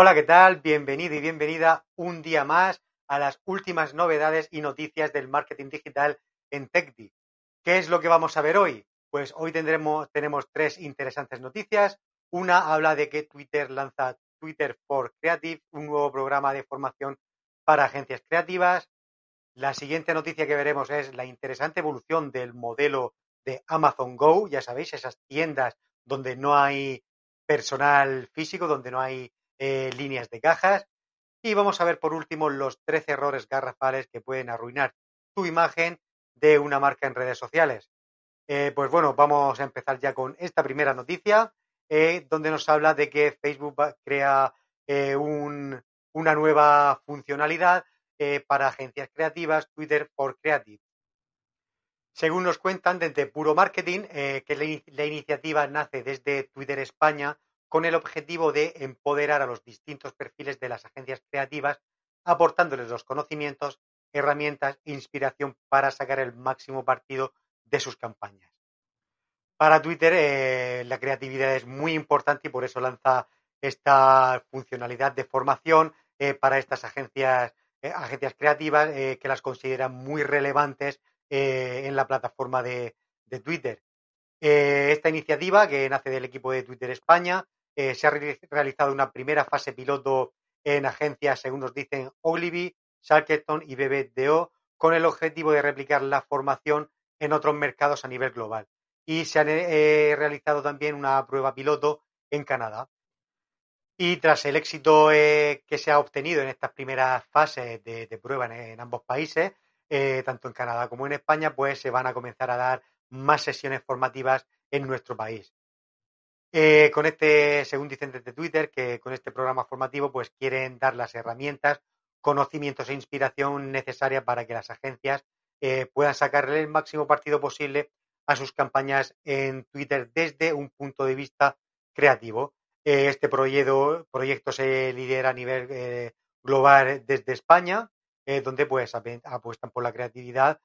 Hola, ¿qué tal? Bienvenido y bienvenida un día más a las últimas novedades y noticias del marketing digital en TechDi. ¿Qué es lo que vamos a ver hoy? Pues hoy tendremos, tenemos tres interesantes noticias. Una habla de que Twitter lanza Twitter for Creative, un nuevo programa de formación para agencias creativas. La siguiente noticia que veremos es la interesante evolución del modelo de Amazon Go. Ya sabéis, esas tiendas donde no hay personal físico, donde no hay eh, líneas de cajas. Y vamos a ver por último los 13 errores garrafales que pueden arruinar tu imagen de una marca en redes sociales. Eh, pues bueno, vamos a empezar ya con esta primera noticia, eh, donde nos habla de que Facebook crea un- una nueva funcionalidad para agencias creativas, Twitter for Creative. Según nos cuentan desde Puro Marketing, que la iniciativa nace desde Twitter España con el objetivo de empoderar a los distintos perfiles de las agencias creativas, aportándoles los conocimientos, herramientas e inspiración para sacar el máximo partido de sus campañas. Para Twitter eh, la creatividad es muy importante y por eso lanza esta funcionalidad de formación eh, para estas agencias, eh, agencias creativas que las consideran muy relevantes en la plataforma de, Twitter. Esta iniciativa, que nace del equipo de Twitter España, eh, se ha re- realizado una primera fase piloto en agencias, según nos dicen, Ogilvy, Shackleton y BBDO, con el objetivo de replicar la formación en otros mercados a nivel global. Y se ha realizado también una prueba piloto en Canadá. Y tras el éxito eh, que se ha obtenido en estas primeras fases de, prueba en, ambos países, eh, tanto en Canadá como en España, pues se van a comenzar a dar más sesiones formativas en nuestro país. Eh, con este, según dicen desde Twitter, que con este programa formativo pues quieren dar las herramientas, conocimientos e inspiración necesaria para que las agencias eh, puedan sacarle el máximo partido posible a sus campañas en Twitter desde un punto de vista creativo. Eh, este proyecto, proyecto se lidera a nivel eh, global desde España, eh, donde pues apuestan por la creatividad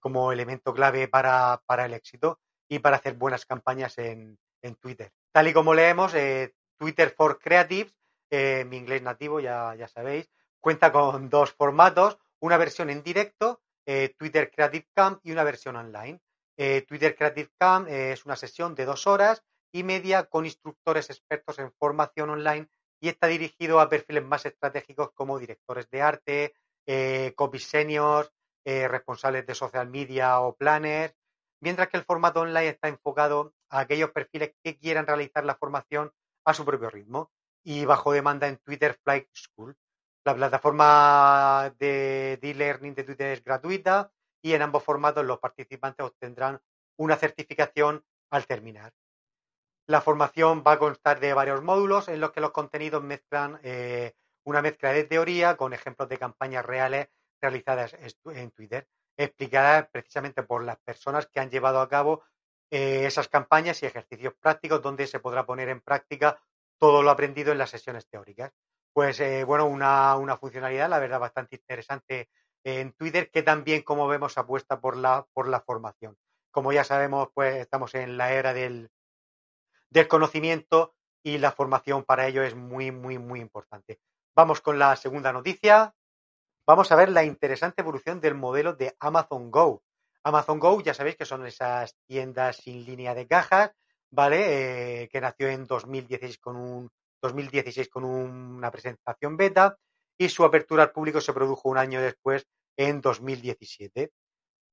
como elemento clave para, para el éxito y para hacer buenas campañas en, en Twitter. Tal y como leemos, eh, Twitter for Creatives, eh, mi inglés nativo, ya, ya sabéis, cuenta con dos formatos, una versión en directo, eh, Twitter Creative Camp y una versión online. Eh, Twitter Creative Camp es una sesión de dos horas y media con instructores expertos en formación online y está dirigido a perfiles más estratégicos como directores de arte, eh, copy seniors, responsables de social media o planners, mientras que el formato online está enfocado a aquellos perfiles que quieran realizar la formación a su propio ritmo y bajo demanda en Twitter Flight School. La plataforma de e-learning de Twitter es gratuita y en ambos formatos los participantes obtendrán una certificación al terminar. La formación va a constar de varios módulos en los que los contenidos mezclan eh, una mezcla de teoría con ejemplos de campañas reales realizadas en Twitter, explicadas precisamente por las personas que han llevado a cabo eh, esas campañas y ejercicios prácticos donde se podrá poner en práctica todo lo aprendido en las sesiones teóricas. Pues eh, bueno, una, una funcionalidad, la verdad, bastante interesante en Twitter, que también, como vemos, apuesta por la, por la formación. Como ya sabemos, pues estamos en la era del, del conocimiento y la formación para ello es muy, muy, muy importante. Vamos con la segunda noticia. Vamos a ver la interesante evolución del modelo de Amazon Go. Amazon Go, ya sabéis que son esas tiendas sin línea de cajas, ¿vale? Eh, que nació en 2016 con, un, 2016 con un- una presentación beta y su apertura al público se produjo un año después, en 2017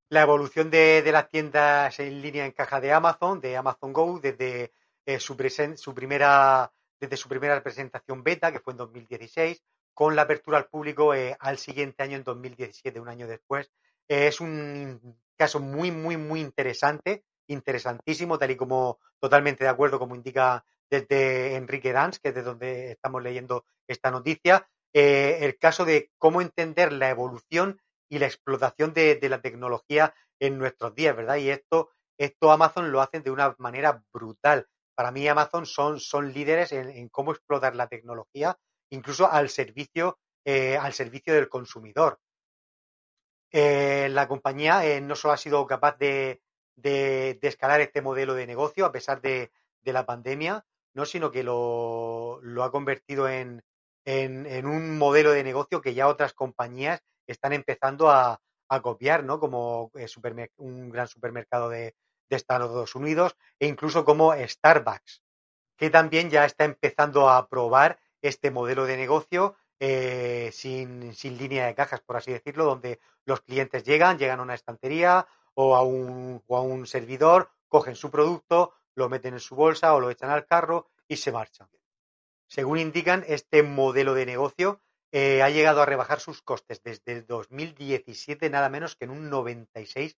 la evolución de, de las tiendas en línea en caja de Amazon, de Amazon Go, desde, eh, su, presen- su primera, desde su primera presentación beta, que fue en 2016, con la apertura al público eh, al siguiente año, en 2017, un año después. Es un caso muy, muy, muy interesante, interesantísimo, tal y como totalmente de acuerdo, como indica desde Enrique Dans, que es de donde estamos leyendo esta noticia. eh, el caso de cómo entender la evolución y la explotación de, de la tecnología en nuestros días, ¿verdad? Y esto, esto Amazon lo hacen de una manera brutal. Para mí Amazon son, son líderes en, en cómo explotar la tecnología, incluso al servicio, eh, al servicio del consumidor. Eh, la compañía eh, no solo ha sido capaz de, de, escalar este modelo de negocio a pesar de, la pandemia, ¿no? sino que lo, ha convertido en, en, un modelo de negocio que ya otras compañías están empezando a, copiar, ¿no? Como eh, un gran supermercado de, de Estados Unidos e incluso como Starbucks, que también ya está empezando a probar este modelo de negocio eh, sin, sin línea de cajas, por así decirlo, donde los clientes llegan, llegan a una estantería o a un, o a un servidor, cogen su producto, lo meten en su bolsa o lo echan al carro y se marchan. Según indican, este modelo de negocio eh, ha llegado a rebajar sus costes desde el 2017 nada menos que en un 96%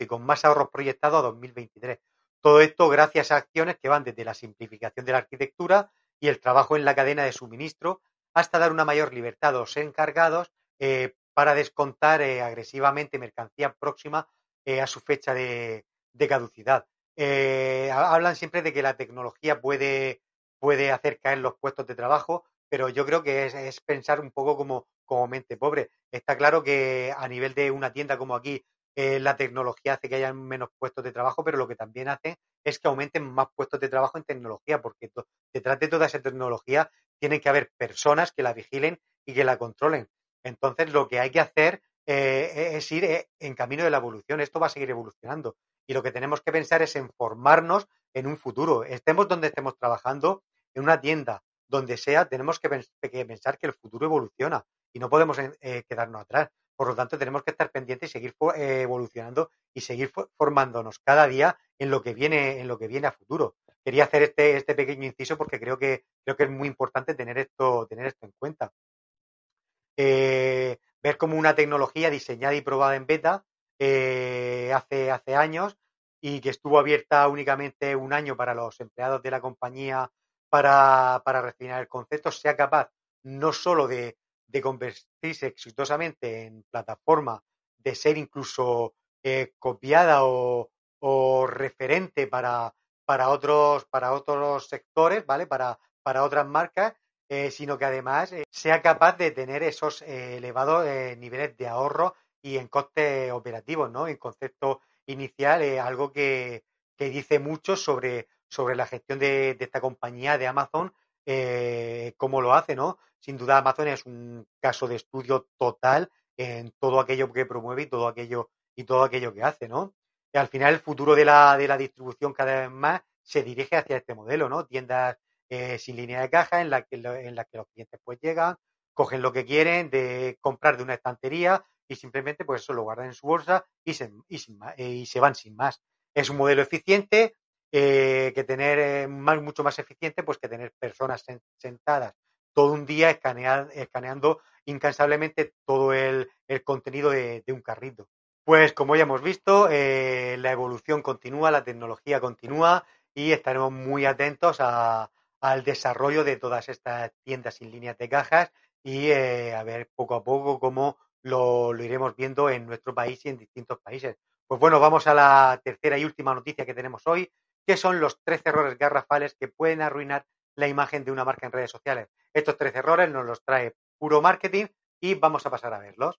y con más ahorros proyectados a 2023. Todo esto gracias a acciones que van desde la simplificación de la arquitectura y el trabajo en la cadena de suministro hasta dar una mayor libertad a los encargados eh, para descontar eh, agresivamente mercancía próxima eh, a su fecha de, caducidad. Ha- hablan siempre de que la tecnología puede, puede hacer caer los puestos de trabajo, pero yo creo que es, pensar un poco como, como mente pobre. Está claro que a nivel de una tienda como aquí, la tecnología hace que haya menos puestos de trabajo, pero lo que también hace es que aumenten más puestos de trabajo en tecnología, porque detrás de toda esa tecnología tienen que haber personas que la vigilen y que la controlen. Entonces, lo que hay que hacer eh, es ir eh, en camino de la evolución. Esto va a seguir evolucionando. Y lo que tenemos que pensar es en formarnos en un futuro. Estemos donde estemos trabajando, en una tienda, donde sea, tenemos que, pens- que pensar que el futuro evoluciona y no podemos eh, quedarnos atrás. Por lo tanto, tenemos que estar pendientes y seguir evolucionando y seguir fo- formándonos cada día en lo que viene, en lo que viene a futuro. Quería hacer este, este pequeño inciso porque creo que, creo que es muy importante tener esto, tener esto en cuenta. Eh, ver como una tecnología diseñada y probada en beta eh, hace, hace años y que estuvo abierta únicamente un año para los empleados de la compañía para, para refinar el concepto, sea capaz no solo de, de convertirse exitosamente en plataforma, de ser incluso eh, copiada o, o referente para, para, otros, para otros sectores, ¿vale? Para, para otras marcas, eh, sino que además eh, sea capaz de tener esos eh, elevados niveles de ahorro y en costes operativos, ¿no? En concepto inicial, eh, algo que, que dice mucho sobre, sobre la gestión de, de esta compañía de Amazon, cómo lo hace, ¿no? Sin duda Amazon es un caso de estudio total en todo aquello que promueve y todo aquello y todo aquello que hace, ¿no? Y al final el futuro de la, de la distribución cada vez más se dirige hacia este modelo, ¿no? Tiendas eh, sin línea de caja en la que en la que los clientes pues llegan, cogen lo que quieren de comprar de una estantería y simplemente pues eso lo guardan en su bolsa y se, y sin eh, y se van sin más. Es un modelo eficiente eh, que tener eh, más, mucho más eficiente pues que tener personas sen- sentadas todo un día escaneando incansablemente todo el, el contenido de un carrito. Pues como ya hemos visto, eh, la evolución continúa, la tecnología continúa y estaremos muy atentos a, al desarrollo de todas estas tiendas sin líneas de cajas y eh, a ver poco a poco cómo lo, lo iremos viendo en nuestro país y en distintos países. Pues bueno, vamos a la tercera y última noticia que tenemos hoy, que son los 13 errores garrafales que pueden arruinar la imagen de una marca en redes sociales. Estos 13 errores nos los trae puro marketing y vamos a pasar a verlos.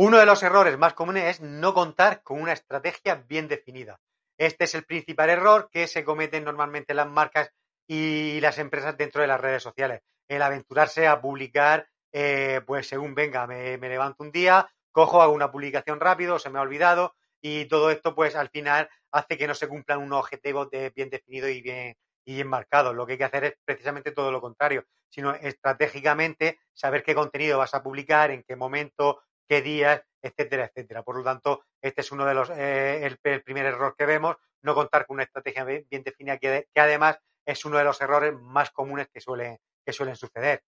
Uno de los errores más comunes es no contar con una estrategia bien definida. Este es el principal error que se cometen normalmente las marcas y las empresas dentro de las redes sociales. El aventurarse a publicar, eh, pues según venga, me, levanto un día, cojo, hago una publicación rápido, se me ha olvidado y todo esto pues al final hace que no se cumplan unos objetivos bien definidos y bien, y bien marcados. Lo que hay que hacer es precisamente todo lo contrario, sino estratégicamente saber qué contenido vas a publicar, en qué momento, qué días, etcétera, etcétera. Por lo tanto, este es uno de los eh, el, primer error que vemos, no contar con una estrategia bien, definida, que, además es uno de los errores más comunes que suelen, que suelen suceder.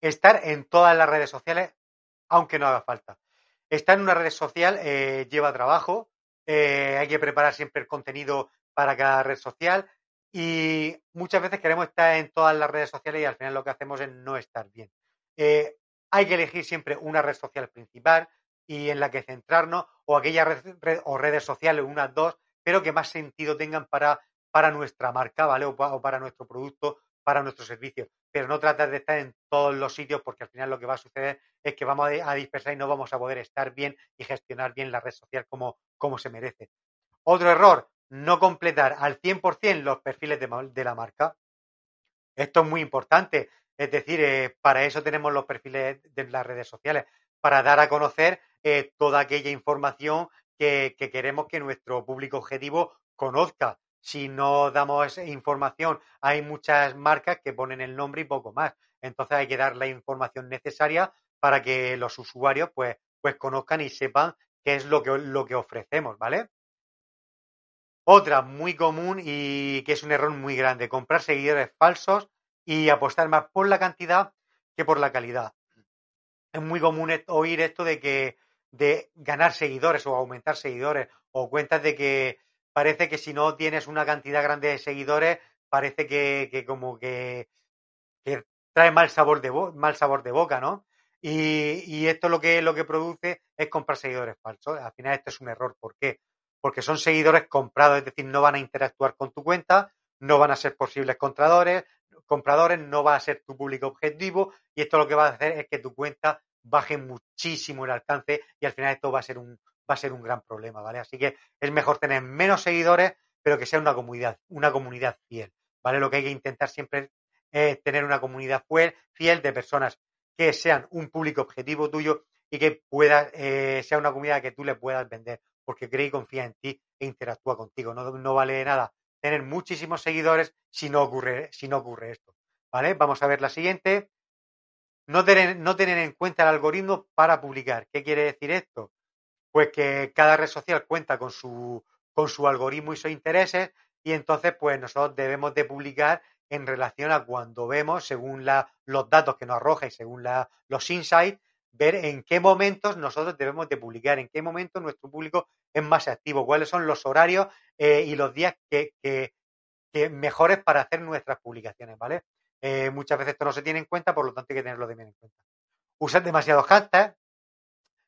Estar en todas las redes sociales, aunque no haga falta. Estar en una red social eh, lleva trabajo, eh, hay que preparar siempre el contenido para cada red social, y muchas veces queremos estar en todas las redes sociales y al final lo que hacemos es no estar bien. Eh, hay que elegir siempre una red social principal y en la que centrarnos o aquellas red, o redes sociales, unas dos, pero que más sentido tengan para, para nuestra marca, ¿vale? O, para nuestro producto, para nuestro servicio. Pero no tratar de estar en todos los sitios porque al final lo que va a suceder es que vamos a, dispersar y no vamos a poder estar bien y gestionar bien la red social como, como se merece. Otro error, no completar al 100% los perfiles de, la marca. Esto es muy importante. Es decir, eh, para eso tenemos los perfiles de las redes sociales, para dar a conocer eh, toda aquella información que, que, queremos que nuestro público objetivo conozca. Si no damos información, hay muchas marcas que ponen el nombre y poco más. Entonces hay que dar la información necesaria para que los usuarios pues, pues conozcan y sepan qué es lo que, lo que ofrecemos, ¿vale? Otra muy común y que es un error muy grande, comprar seguidores falsos y apostar más por la cantidad que por la calidad. Es muy común oír esto de que de ganar seguidores o aumentar seguidores o cuentas de que parece que si no tienes una cantidad grande de seguidores parece que, que como que, trae mal sabor de mal sabor de boca, ¿no? Y, y, esto lo que lo que produce es comprar seguidores falsos. Al final esto es un error. ¿Por qué? porque son seguidores comprados, es decir, no van a interactuar con tu cuenta, no van a ser posibles compradores, compradores, no va a ser tu público objetivo y esto lo que va a hacer es que tu cuenta baje muchísimo el alcance y al final esto va a ser un va a ser un gran problema, ¿vale? Así que es mejor tener menos seguidores, pero que sea una comunidad, una comunidad fiel, ¿vale? Lo que hay que intentar siempre es tener una comunidad fiel de personas que sean un público objetivo tuyo y que pueda, eh, sea una comunidad que tú le puedas vender porque cree y confía en ti e interactúa contigo. No, no vale de nada tener muchísimos seguidores si no ocurre, si no ocurre esto. ¿Vale? Vamos a ver la siguiente. No tener, no tener en cuenta el algoritmo para publicar. ¿Qué quiere decir esto? Pues que cada red social cuenta con su, con su algoritmo y sus intereses y entonces pues nosotros debemos de publicar en relación a cuando vemos, según la, los datos que nos arroja y según la, los insights, ver en qué momentos nosotros debemos de publicar, en qué momentos nuestro público es más activo, cuáles son los horarios eh, y los días que, que, mejores para hacer nuestras publicaciones, ¿vale? Eh, muchas veces esto no se tiene en cuenta, por lo tanto hay que tenerlo bien en cuenta. Usar demasiados hashtags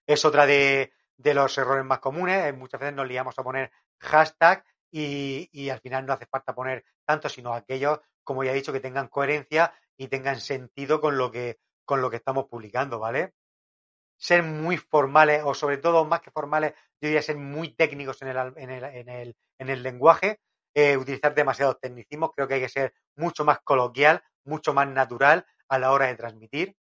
es otra de, de los errores más comunes. Eh, muchas veces nos liamos a poner hashtag y, y, al final no hace falta poner tanto, sino aquellos, como ya he dicho, que tengan coherencia y tengan sentido con lo que, con lo que estamos publicando, ¿vale? Ser muy formales o sobre todo más que formales, yo diría ser muy técnicos en el, en el, en el, en el lenguaje, eh, utilizar demasiados tecnicismos, creo que hay que ser mucho más coloquial, mucho más natural a la hora de transmitir.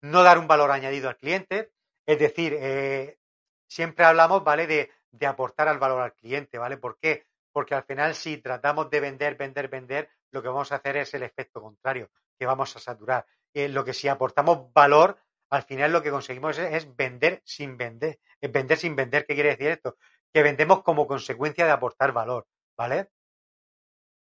No dar un valor añadido al cliente, es decir, eh, siempre hablamos, ¿vale? De, de aportar al valor al cliente, ¿vale? ¿Por qué? Porque al final si tratamos de vender, vender, vender, lo que vamos a hacer es el efecto contrario, que vamos a saturar. Eh, lo que si aportamos valor, al final lo que conseguimos es, vender sin vender. Es vender sin vender. ¿Qué quiere decir esto? Que vendemos como consecuencia de aportar valor, ¿vale?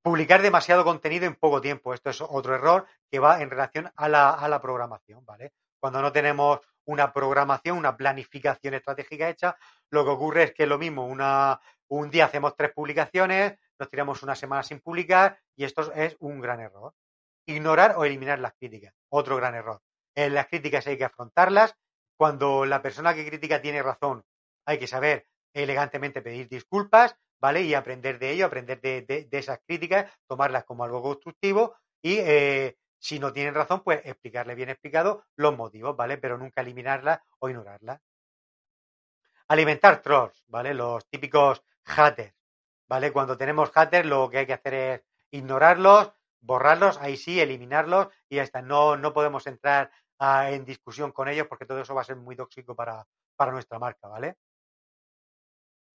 Publicar demasiado contenido en poco tiempo. Esto es otro error que va en relación a la, a la programación, ¿vale? Cuando no tenemos una programación, una planificación estratégica hecha, lo que ocurre es que lo mismo, una, un día hacemos tres publicaciones, nos tiramos una semana sin publicar y esto es un gran error. Ignorar o eliminar las críticas, otro gran error. En las críticas hay que afrontarlas. Cuando la persona que critica tiene razón, hay que saber elegantemente pedir disculpas, ¿vale? Y aprender de ello, aprender de, de, de esas críticas, tomarlas como algo constructivo y eh, si no tienen razón, pues explicarle bien explicado los motivos, ¿vale? Pero nunca eliminarlas o ignorarlas. Alimentar trolls, ¿vale? Los típicos haters, ¿vale? Cuando tenemos haters, lo que hay que hacer es ignorarlos, borrarlos, ahí sí, eliminarlos y ya está. No, no podemos entrar en discusión con ellos porque todo eso va a ser muy tóxico para, para nuestra marca, ¿vale?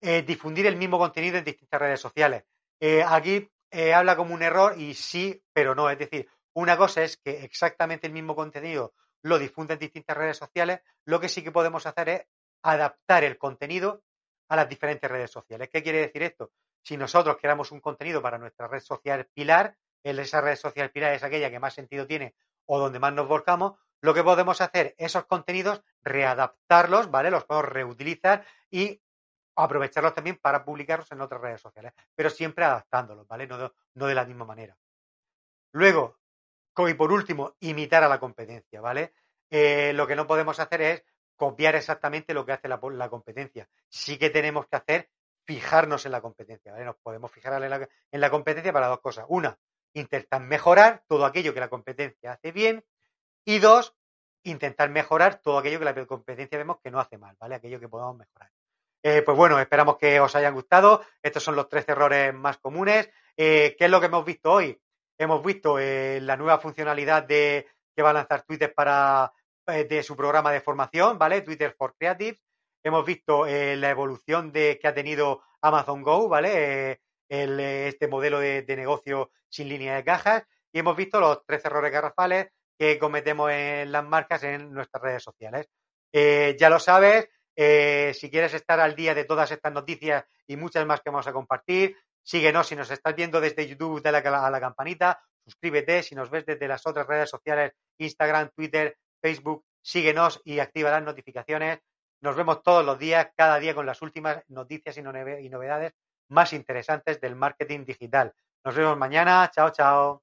Eh, difundir el mismo contenido en distintas redes sociales. Eh, aquí eh, habla como un error y sí, pero no. Es decir, una cosa es que exactamente el mismo contenido lo difunde en distintas redes sociales. Lo que sí que podemos hacer es adaptar el contenido a las diferentes redes sociales. ¿Qué quiere decir esto? Si nosotros creamos un contenido para nuestra red social pilar, esa red social pilar es aquella que más sentido tiene o donde más nos volcamos, lo que podemos hacer, esos contenidos, readaptarlos, ¿vale? Los podemos reutilizar y aprovecharlos también para publicarlos en otras redes sociales, pero siempre adaptándolos, ¿vale? No de, no de la misma manera. Luego, y por último, imitar a la competencia, ¿vale? Eh, lo que no podemos hacer es copiar exactamente lo que hace la, la, competencia. Sí que tenemos que hacer fijarnos en la competencia, ¿vale? Nos podemos fijar en la, en la competencia para dos cosas. Una, intentar mejorar todo aquello que la competencia hace bien. Y dos, intentar mejorar todo aquello que la competencia vemos que no hace mal, ¿vale? Aquello que podamos mejorar. Eh, pues bueno, esperamos que os hayan gustado. Estos son los tres errores más comunes. Eh, ¿Qué es lo que hemos visto hoy? Hemos visto eh, la nueva funcionalidad de que va a lanzar Twitter para de su programa de formación, ¿vale? Twitter for Creatives. Hemos visto la evolución de que ha tenido Amazon Go, ¿vale? Este modelo de, negocio sin línea de cajas. Y hemos visto los tres errores garrafales que cometemos en las marcas en nuestras redes sociales. ya lo sabes, eh, si quieres estar al día de todas estas noticias y muchas más que vamos a compartir, síguenos. Si nos estás viendo desde YouTube, dale a la campanita, suscríbete. Si nos ves desde las otras redes sociales, Instagram, Twitter, Facebook, síguenos y activa las notificaciones. Nos vemos todos los días, cada día con las últimas noticias y novedades más interesantes del marketing digital. Nos vemos mañana. Chao, chao.